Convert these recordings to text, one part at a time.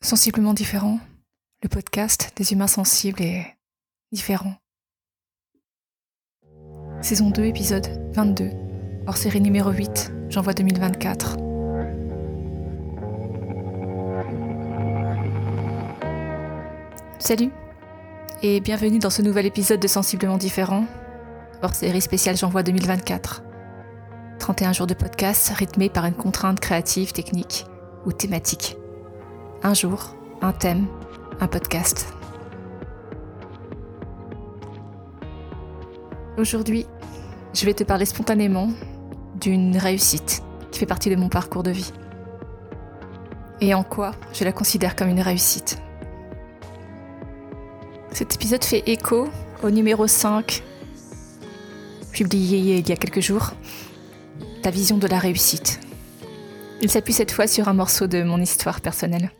Sensiblement différent, le podcast des humains sensibles et différents. Saison 2, épisode 22, hors série numéro 8, j'envoie 2024. Salut et bienvenue dans ce nouvel épisode de Sensiblement différent, hors série spéciale J'envoie 2024. 31 jours de podcast rythmés par une contrainte créative, technique ou thématique. Un jour, un thème, un podcast. Aujourd'hui, je vais te parler spontanément d'une réussite qui fait partie de mon parcours de vie. Et en quoi je la considère comme une réussite. Cet épisode fait écho au numéro 5, publié il y a quelques jours, Ta vision de la réussite. Il s'appuie cette fois sur un morceau de mon histoire personnelle.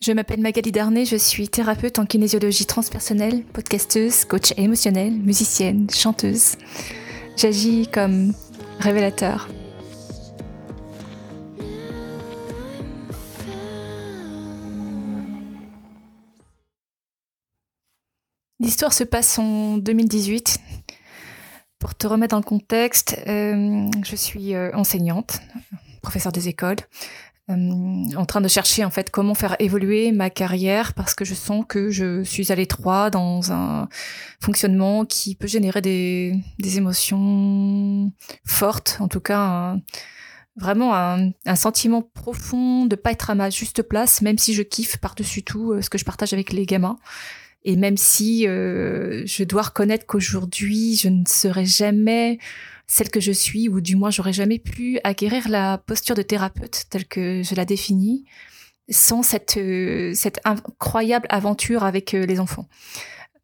Je m'appelle Magali Darnay, je suis thérapeute en kinésiologie transpersonnelle, podcasteuse, coach émotionnelle, musicienne, chanteuse. J'agis comme révélateur. L'histoire se passe en 2018. Pour te remettre dans le contexte, euh, je suis euh, enseignante, professeure des écoles, euh, en train de chercher en fait comment faire évoluer ma carrière parce que je sens que je suis à l'étroit dans un fonctionnement qui peut générer des, émotions fortes, en tout cas vraiment un, un, sentiment profond de pas être à ma juste place, même si je kiffe par-dessus tout ce que je partage avec les gamins. Et même si euh, je dois reconnaître qu'aujourd'hui, je ne serai jamais celle que je suis, ou du moins, j'aurais jamais pu acquérir la posture de thérapeute telle que je la définis, sans cette, euh, cette incroyable aventure avec euh, les enfants.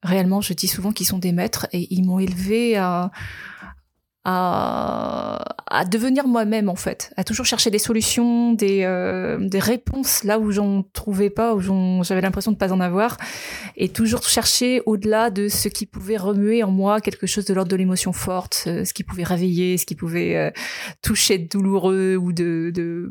Réellement, je dis souvent qu'ils sont des maîtres et ils m'ont élevé à, à, devenir moi-même en fait, à toujours chercher des solutions, des, euh, des réponses là où j'en trouvais pas, où j'avais l'impression de pas en avoir, et toujours chercher au-delà de ce qui pouvait remuer en moi quelque chose de l'ordre de l'émotion forte, euh, ce qui pouvait réveiller, ce qui pouvait euh, toucher de douloureux ou de, de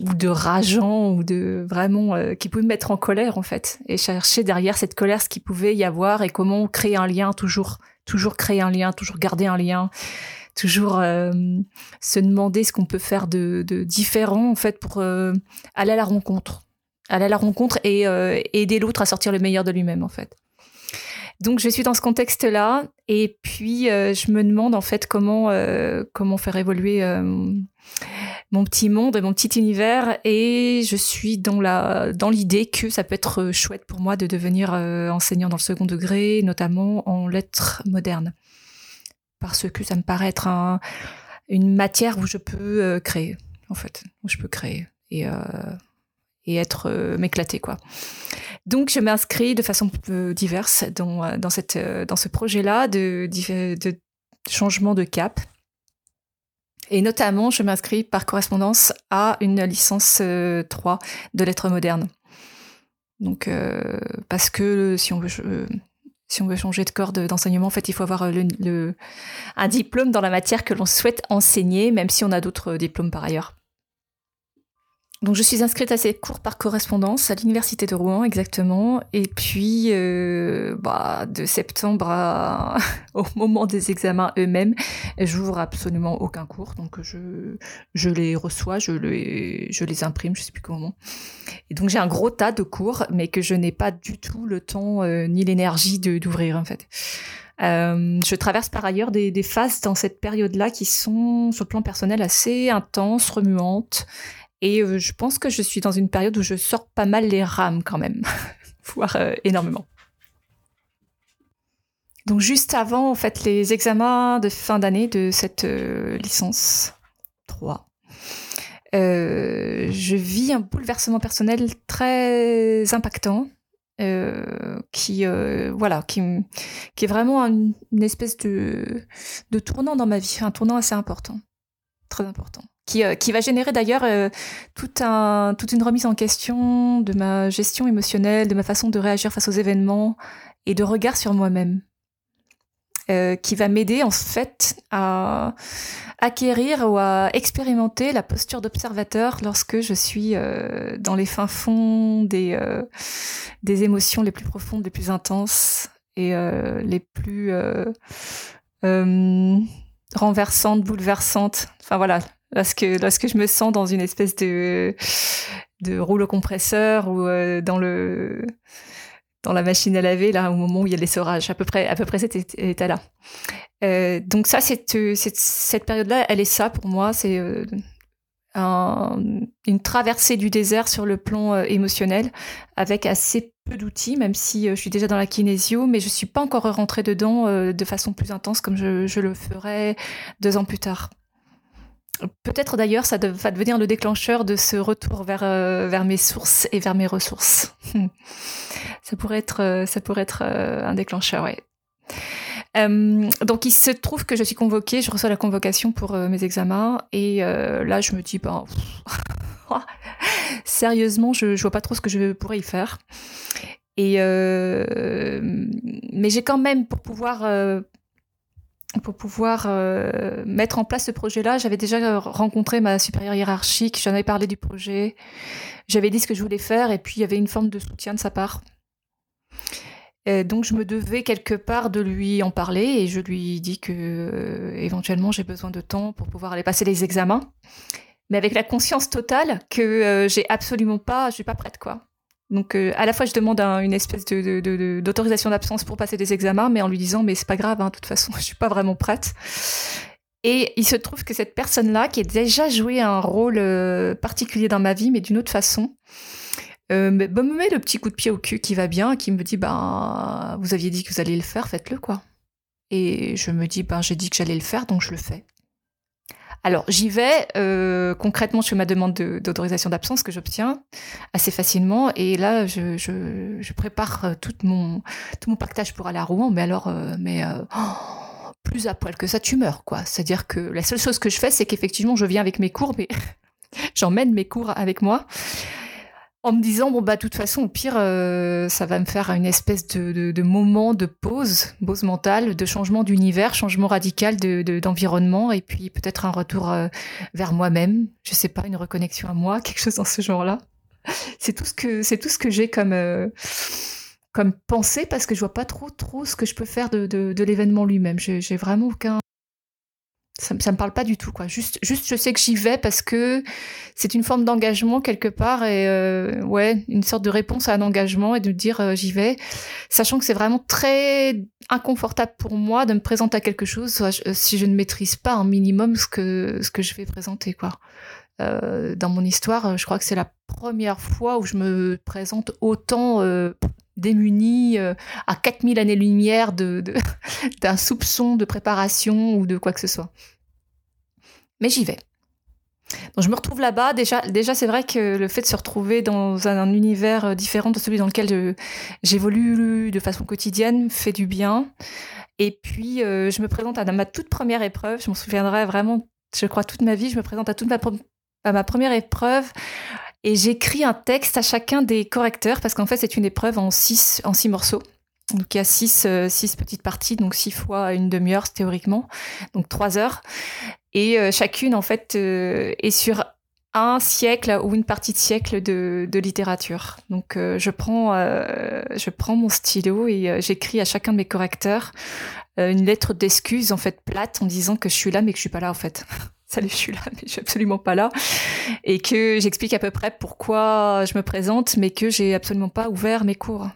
ou de rageant ou de vraiment qui pouvait me mettre en colère en fait et chercher derrière cette colère ce qui pouvait y avoir et comment créer un lien toujours toujours créer un lien, toujours garder un lien, toujours euh, se demander ce qu'on peut faire de, différent en fait pour euh, aller à la rencontre, aller à la rencontre et euh, aider l'autre à sortir le meilleur de lui-même en fait. Donc je suis dans ce contexte-là et puis je me demande en fait comment comment faire évoluer mon petit monde et mon petit univers et je suis dans la dans l'idée que ça peut être chouette pour moi de devenir euh, enseignant dans le second degré, notamment en lettres modernes, parce que ça me paraît être un, une matière où je peux euh, créer en fait, où je peux créer et euh, et être m'éclater quoi. Donc je m'inscris de façon diverse dans dans cette dans ce projet là de, de changement de cap et notamment, je m'inscris par correspondance à une licence 3 euh, de lettres modernes. Donc, euh, parce que si on veut, euh, si on veut changer de corps d'enseignement, en fait, il faut avoir un diplôme dans la matière que l'on souhaite enseigner, même si on a d'autres diplômes par ailleurs. Donc je suis inscrite à ces cours par correspondance à l'université de Rouen exactement et puis euh, bah, de septembre à, au moment des examens eux-mêmes, j'ouvre absolument aucun cours donc je je les reçois, je les je les imprime, je sais plus comment. Et donc j'ai un gros tas de cours mais que je n'ai pas du tout le temps euh, ni l'énergie d'ouvrir en fait. Euh, je traverse par ailleurs des, des phases dans cette période-là qui sont sur le plan personnel assez intenses, remuantes et euh, je pense que je suis dans une période où je sors pas mal les rames quand même, voire euh, énormément. Donc juste avant en fait les examens de fin d'année de cette euh, licence 3, je vis un bouleversement personnel très impactant. qui voilà qui, qui est vraiment une, espèce de, de tournant dans ma vie un tournant assez important très important euh, qui, va générer d'ailleurs euh, toute une remise en question de ma gestion émotionnelle, de ma façon de réagir face aux événements et de regard sur moi-même. euh, qui va m'aider en fait à acquérir ou à expérimenter la posture d'observateur lorsque je suis dans les fins fonds des émotions les plus profondes, les plus intenses et les plus renversantes, bouleversantes. Enfin voilà, lorsque, lorsque je me sens dans une espèce de, rouleau compresseur ou dans le dans la machine à laver là au moment où il y a l'essorage à peu près à peu près cet état là euh, donc ça cette période là elle est ça pour moi c'est euh, une traversée du désert sur le plan euh, émotionnel avec assez peu d'outils même si je suis déjà dans la kinésio mais je suis pas encore rentrée dedans de façon plus intense comme je, je le ferai deux ans plus tard Peut-être d'ailleurs ça va devenir le déclencheur de ce retour vers, vers mes sources et vers mes ressources. ça pourrait être, euh, ça pourrait être euh, un déclencheur. Euh, donc il se trouve que je suis convoquée, je reçois la convocation pour mes examens et là je me dis ben sérieusement je, je vois pas trop ce que je pourrais y faire et mais j'ai quand même pour pouvoir pour pouvoir mettre en place ce projet-là, j'avais déjà rencontré ma supérieure hiérarchique, j'en avais parlé du projet, j'avais dit ce que je voulais faire et puis il y avait une forme de soutien de sa part. Donc je me devais quelque part de lui en parler et je lui dis que euh, éventuellement j'ai besoin de temps pour pouvoir aller passer les examens, mais avec la conscience totale que euh, j'ai absolument pas, je suis pas prête quoi. Donc euh, à la fois je demande une espèce de, d'autorisation d'absence pour passer des examens, mais en lui disant mais c'est pas grave, hein, de toute façon je suis pas vraiment prête. Et il se trouve que cette personne-là, qui a déjà joué un rôle particulier dans ma vie, mais d'une autre façon, euh, me met le petit coup de pied au cul qui va bien, qui me dit ben vous aviez dit que vous alliez le faire, faites-le quoi. Et je me dis ben j'ai dit que j'allais le faire, donc je le fais. Alors j'y vais euh, concrètement, je fais ma demande d'autorisation d'absence que j'obtiens assez facilement, et là je, prépare euh, tout mon tout mon pactage pour aller à Rouen, mais alors euh, mais oh, plus à poil que ça, tu meurs quoi. C'est-à-dire que la seule chose que je fais, c'est qu'effectivement je viens avec mes cours, mais j'emmène mes cours avec moi en me disant bon bah de toute façon au pire euh, ça va me faire une espèce de, moment de pause pause mentale de changement d'univers changement radical de d'environnement et puis peut-être un retour euh, vers moi-même. Je sais pas une reconnexion à moi quelque chose dans ce genre là c'est tout ce que c'est tout ce que j'ai comme euh, comme pensée parce que je vois pas trop trop ce que je peux faire de, de, de l'événement lui-même. J'ai vraiment aucun ça, ça me parle pas du tout quoi. Juste, juste je sais que j'y vais parce que c'est une forme d'engagement quelque part et euh, ouais, une sorte de réponse à un engagement et de dire euh, j'y vais, sachant que c'est vraiment très inconfortable pour moi de me présenter à quelque chose si je ne maîtrise pas un minimum ce que ce que je vais présenter quoi. Euh, dans mon histoire, je crois que c'est la première fois où je me présente autant euh, démunie à 4000 années-lumière d'un soupçon de préparation ou de quoi que ce soit. Mais j'y vais. Donc je me retrouve là-bas. Déjà, déjà c'est vrai que le fait de se retrouver dans un, univers euh, différent de celui dans lequel j'évolue de façon quotidienne fait du bien. Et puis, euh, je me présente à ma toute première épreuve. Je m'en souviendrai vraiment, je crois, toute ma vie. Je me présente à toute à ma première épreuve. Et j'écris un texte à chacun des correcteurs parce qu'en fait, c'est une épreuve en six, en six morceaux. Donc il y a six, euh, six petites parties, donc six fois une demi-heure théoriquement, donc trois heures. Et euh, chacune, en fait, euh, est sur un siècle ou une partie de siècle de, littérature. Donc je prends je prends mon stylo et j'écris à chacun de mes correcteurs une lettre d'excuse en fait plate en disant que je suis là mais que je suis pas là en fait. Salut, je suis là mais je suis absolument pas là et que j'explique à peu près pourquoi je me présente mais que j'ai absolument pas ouvert mes cours.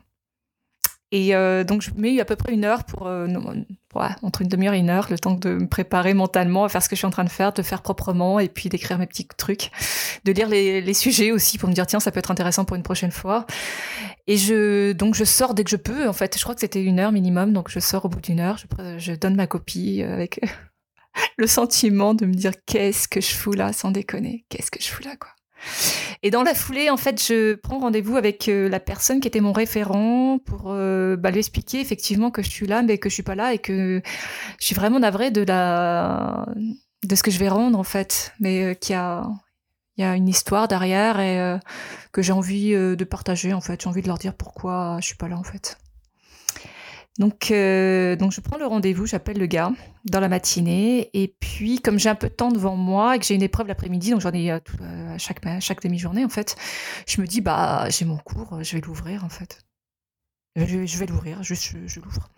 Et euh, donc, je mets à peu près une heure pour, euh, entre une demi-heure et une heure, le temps de me préparer mentalement à faire ce que je suis en train de faire, de faire proprement et puis d'écrire mes petits trucs, de lire les, les, sujets aussi pour me dire tiens ça peut être intéressant pour une prochaine fois. Et je donc je sors dès que je peux. En fait, je crois que c'était une heure minimum, donc je sors au bout d'une heure, je, je donne ma copie avec le sentiment de me dire qu'est-ce que je fous là, sans déconner, qu'est-ce que je fous là quoi? Et dans la foulée, en fait, je prends rendez-vous avec euh, la personne qui était mon référent pour euh, bah, lui expliquer effectivement que je suis là, mais que je suis pas là et que je suis vraiment navrée de la de ce que je vais rendre en fait, mais euh, qu'il y a il y a une histoire derrière et que j'ai envie de partager en fait. J'ai envie de leur dire pourquoi je suis pas là en fait. Donc, euh, donc je prends le rendez-vous, j'appelle le gars dans la matinée. Et puis, comme j'ai un peu de temps devant moi et que j'ai une épreuve l'après-midi, donc j'en ai à chaque, chaque demi-journée en fait, je me dis, bah, j'ai mon cours, je vais l'ouvrir en fait. Je, vais l'ouvrir, juste je l'ouvre.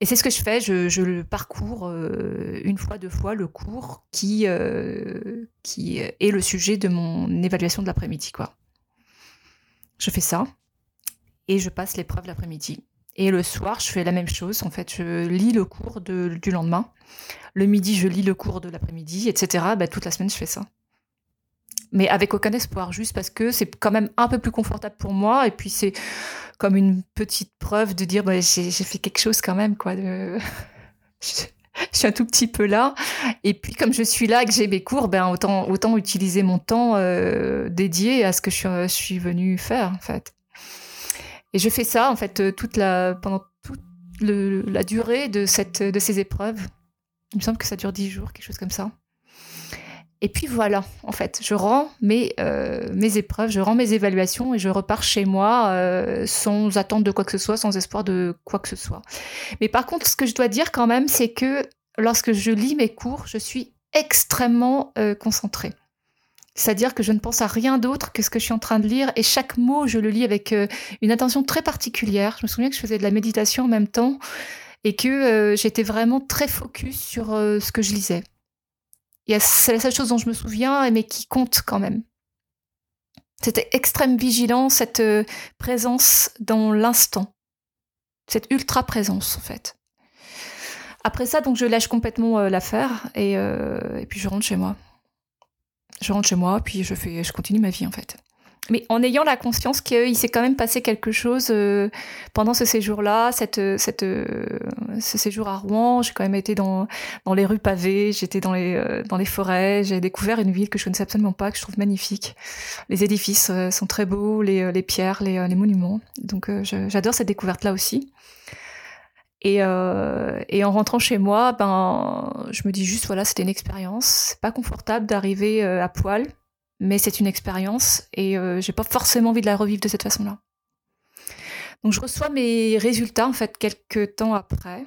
Et c'est ce que je fais, je, le parcours euh, une fois, deux fois, le cours qui, euh, qui est le sujet de mon évaluation de l'après-midi. quoi. Je fais ça et je passe l'épreuve l'après-midi. Et le soir, je fais la même chose. En fait, je lis le cours du lendemain. Le midi, je lis le cours de l'après-midi, etc. Bah, toute la semaine, je fais ça. Mais avec aucun espoir, juste parce que c'est quand même un peu plus confortable pour moi. Et puis, c'est comme une petite preuve de dire bah, j'ai fait quelque chose quand même je suis un tout petit peu là et puis comme je suis là et que j'ai mes cours ben autant utiliser mon temps euh, dédié à ce que je suis, venue faire en fait et je fais ça en fait euh, toute la pendant toute la durée de ces épreuves il me semble que ça dure dix jours quelque chose comme ça et puis voilà, en fait, je rends mes, euh, épreuves, je rends mes évaluations et je repars chez moi euh, sans attendre de quoi que ce soit, sans espoir de quoi que ce soit. Mais par contre, ce que je dois dire quand même, c'est que lorsque je lis mes cours, je suis extrêmement concentrée. C'est-à-dire que je ne pense à rien d'autre que ce que je suis en train de lire et chaque mot, je le lis avec une attention très particulière. Je me souviens que je faisais de la méditation en même temps et que j'étais vraiment très focus sur ce que je lisais. C'est la seule chose dont je me souviens, mais qui compte quand même. C'était extrême vigilance, cette euh, présence dans l'instant. Cette ultra présence, en fait. Après ça, donc je lâche complètement euh, l'affaire euh, et puis je rentre chez moi. Je rentre chez moi, puis je fais, je continue ma vie en fait mais en ayant la conscience qu'il s'est quand même passé quelque chose euh, pendant ce séjour-là, cette, cette, euh, ce séjour à Rouen. J'ai quand même été dans, dans les rues pavées, j'étais dans les, euh, dans les forêts, j'ai découvert une ville que je connaissais absolument pas, que je trouve magnifique. Les édifices sont très beaux, les, les pierres, les, les monuments. Donc j'adore cette découverte-là aussi. Et, et, en rentrant chez moi, ben, je me dis juste, voilà, c'était une expérience. C'est pas confortable d'arriver à poil mais c'est une expérience et euh, j'ai pas forcément envie de la revivre de cette façon-là. Donc je reçois mes résultats en fait quelques temps après.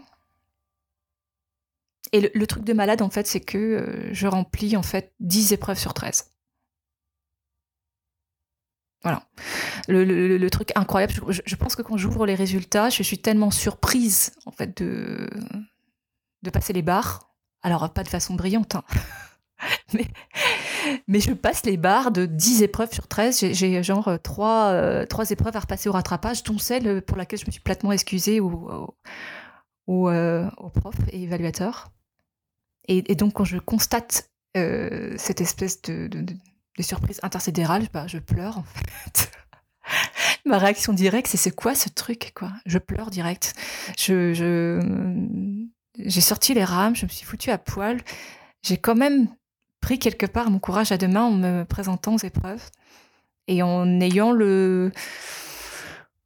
Et le, truc de malade en fait, c'est que euh, je remplis en fait 10 épreuves sur 13. Voilà. Le, truc incroyable, je, pense que quand j'ouvre les résultats, je suis tellement surprise en fait de, de passer les barres. Alors pas de façon brillante, hein. mais mais je passe les barres de 10 épreuves sur 13. J'ai genre 3, euh, euh, épreuves à repasser au rattrapage, dont celle pour laquelle je me suis platement excusée au, au, euh, prof et évaluateur. Et, donc, quand je constate cette espèce de, de, surprise intersidérale, bah, je pleure en fait. Ma réaction directe, c'est c'est quoi ce truc quoi? Je pleure direct. Je, j'ai sorti les rames, je me suis foutue à poil. J'ai quand même pris quelque part mon courage à deux mains en me présentant aux épreuves et en ayant le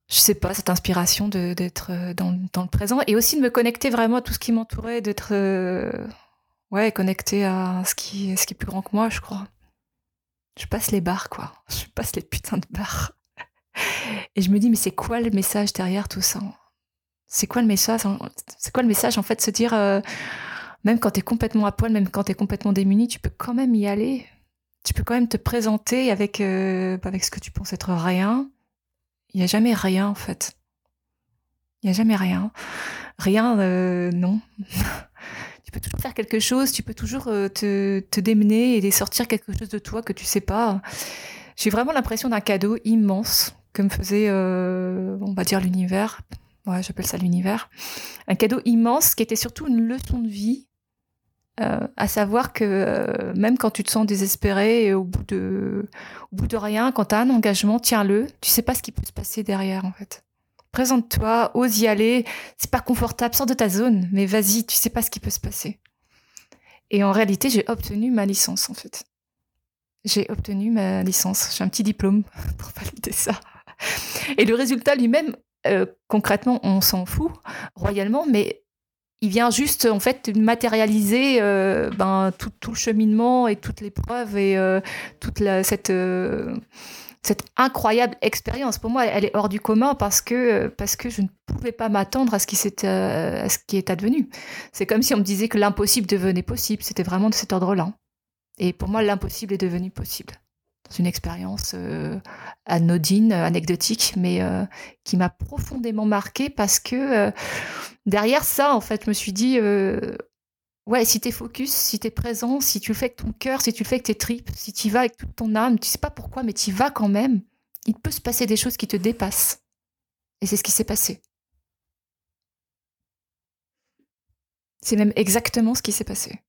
je sais pas cette inspiration d'être euh, dans, dans, le présent et aussi de me connecter vraiment à tout ce qui m'entourait d'être euh, ouais connecté à ce qui ce qui est plus grand que moi je crois je passe les barres quoi je passe les putains de barres et je me dis mais c'est quoi le message derrière tout ça? C'est quoi le message c'est quoi le message en fait se dire euh, même quand tu es complètement à poil, même quand tu es complètement démuni, tu peux quand même y aller. Tu peux quand même te présenter avec, euh, avec ce que tu penses être rien. Il n'y a jamais rien, en fait. Il n'y a jamais rien. Rien, euh, non. tu peux toujours faire quelque chose, tu peux toujours te, te démener et sortir quelque chose de toi que tu sais pas. J'ai vraiment l'impression d'un cadeau immense que me faisait, on va dire, l'univers. Ouais, j'appelle ça l'univers. Un cadeau immense qui était surtout une leçon de vie euh, à savoir que euh, même quand tu te sens désespéré et au bout de, au bout de rien, quand tu as un engagement, tiens-le. Tu sais pas ce qui peut se passer derrière, en fait. Présente-toi, ose y aller. C'est pas confortable, sors de ta zone, mais vas-y, tu sais pas ce qui peut se passer. Et en réalité, j'ai obtenu ma licence, en fait. J'ai obtenu ma licence. J'ai un petit diplôme pour valider ça. Et le résultat lui-même, euh, concrètement, on s'en fout royalement, mais il vient juste en fait matérialiser euh, ben, tout, le cheminement et toutes les preuves et euh, toute cette, incroyable expérience. Pour moi, elle est hors du commun parce que, parce que je ne pouvais pas m'attendre à ce qui est advenu. C'est comme si on me disait que l'impossible devenait possible. C'était vraiment de cet ordre-là. Et pour moi, l'impossible est devenu possible. Dans une expérience euh, anodine, anecdotique, mais euh, qui m'a profondément marquée parce que euh, derrière ça, en fait, je me suis dit, ouais, si t'es focus, si t'es présent, si tu le fais avec ton cœur, si tu le fais avec tes tripes, si tu vas avec toute ton âme, tu sais pas pourquoi, mais tu vas quand même, il peut se passer des choses qui te dépassent. Et c'est ce qui s'est passé. C'est même exactement ce qui s'est passé.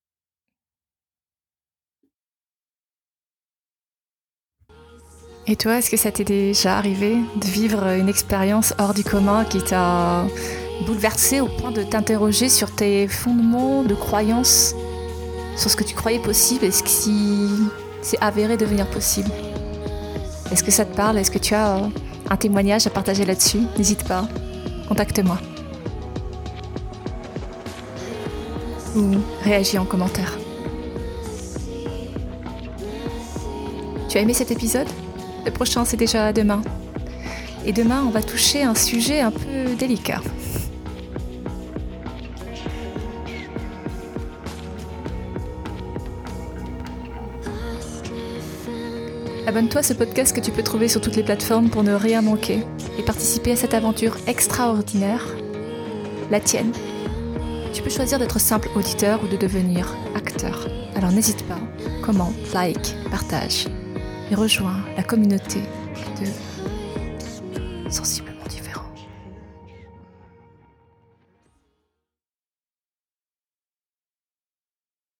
Et toi, est-ce que ça t'est déjà arrivé de vivre une expérience hors du commun qui t'a bouleversé au point de t'interroger sur tes fondements de croyance, sur ce que tu croyais possible et ce qui s'est avéré devenir possible? Est-ce que ça te parle? Est-ce que tu as un témoignage à partager là-dessus? N'hésite pas, contacte-moi. Ou réagis en commentaire. Tu as aimé cet épisode? Le prochain, c'est déjà demain. Et demain, on va toucher un sujet un peu délicat. Abonne-toi à ce podcast que tu peux trouver sur toutes les plateformes pour ne rien manquer et participer à cette aventure extraordinaire, la tienne. Tu peux choisir d'être simple auditeur ou de devenir acteur. Alors n'hésite pas, commente, like, partage et rejoins la communauté de différents.